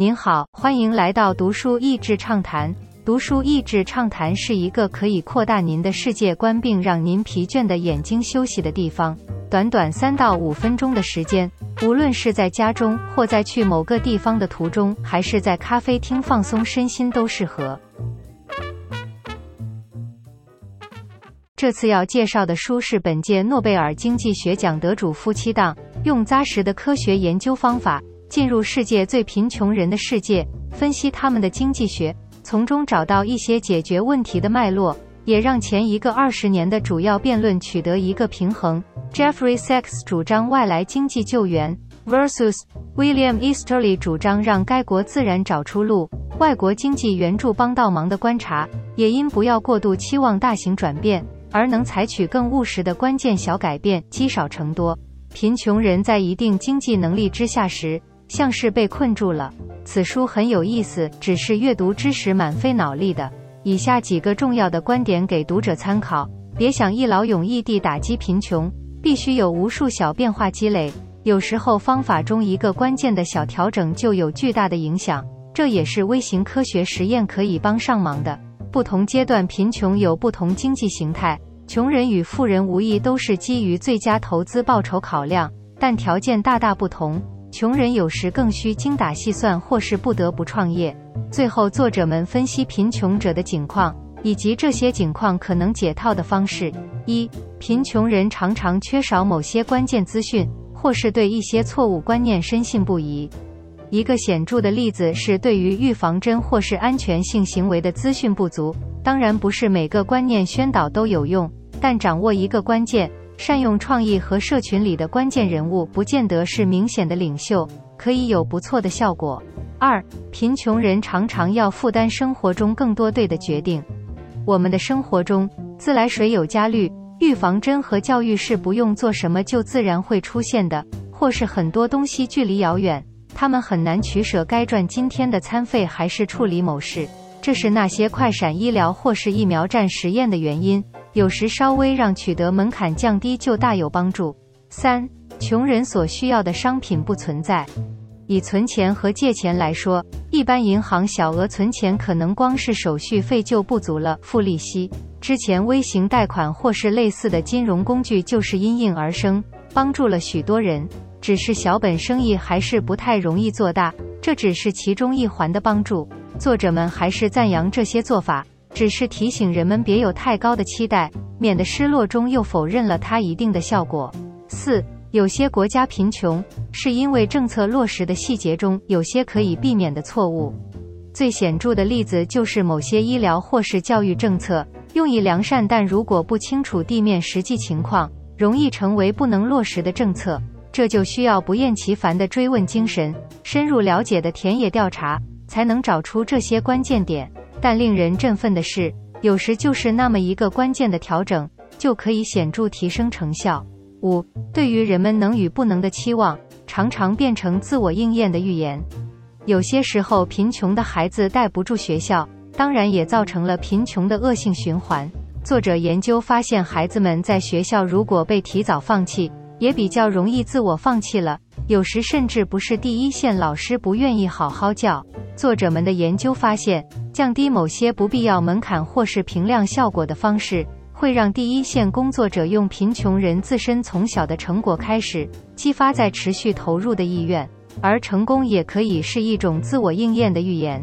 您好，欢迎来到读书益智畅谈。读书益智畅谈是一个可以扩大您的世界观并让您疲倦的眼睛休息的地方。短短三到五分钟的时间，无论是在家中或在去某个地方的途中，还是在咖啡厅放松身心都适合。这次要介绍的书是本届诺贝尔经济学奖得主夫妻档用扎实的科学研究方法。进入世界最贫穷人的世界，分析他们的经济学，从中找到一些解决问题的脉络，也让前一个二十年的主要辩论取得一个平衡。Jeffrey Sachs 主张外来经济救援，versus William Easterly 主张让该国自然找出路。外国经济援助帮倒忙的观察，也因不要过度期望大型转变，而能采取更务实的关键小改变，积少成多。贫穷人在一定经济能力之下时。像是被困住了。此书很有意思，只是阅读之时蛮费脑力的。以下几个重要的观点给读者参考：别想一劳永逸地打击贫穷，必须有无数小变化积累。有时候方法中一个关键的小调整就有巨大的影响，这也是微型科学实验可以帮上忙的。不同阶段贫穷有不同经济形态，穷人与富人无疑都是基于最佳投资报酬考量，但条件大大不同。穷人有时更需精打细算，或是不得不创业。最后，作者们分析贫穷者的境况，以及这些境况可能解套的方式。一、贫穷人常常缺少某些关键资讯，或是对一些错误观念深信不疑。一个显著的例子是对于预防针或是安全性行为的资讯不足。当然，不是每个观念宣导都有用，但掌握一个关键。善用创意和社群里的关键人物，不见得是明显的领袖，可以有不错的效果。二，贫穷人常常要负担生活中更多对的决定。我们的生活中，自来水有加氯，预防针和教育是不用做什么就自然会出现的，或是很多东西距离遥远，他们很难取舍该赚今天的餐费还是处理某事。这是那些快闪医疗或是疫苗站实验的原因。有时稍微让取得门槛降低就大有帮助。三，穷人所需要的商品不存在。以存钱和借钱来说，一般银行小额存钱可能光是手续费就不足了，付利息。之前微型贷款或是类似的金融工具就是因应而生，帮助了许多人。只是小本生意还是不太容易做大，这只是其中一环的帮助。作者们还是赞扬这些做法。只是提醒人们别有太高的期待，免得失落中又否认了它一定的效果。四，有些国家贫穷是因为政策落实的细节中有些可以避免的错误。最显著的例子就是某些医疗或是教育政策用意良善，但如果不清楚地面实际情况，容易成为不能落实的政策。这就需要不厌其烦的追问精神、深入了解的田野调查，才能找出这些关键点。但令人振奋的是，有时就是那么一个关键的调整，就可以显著提升成效。五，对于人们能与不能的期望，常常变成自我应验的预言。有些时候，贫穷的孩子待不住学校，当然也造成了贫穷的恶性循环。作者研究发现，孩子们在学校如果被提早放弃，也比较容易自我放弃了。有时甚至不是第一线老师不愿意好好教。作者们的研究发现。降低某些不必要门槛或是评量效果的方式，会让第一线工作者用贫穷人自身从小的成果开始，激发在持续投入的意愿，而成功也可以是一种自我应验的预言。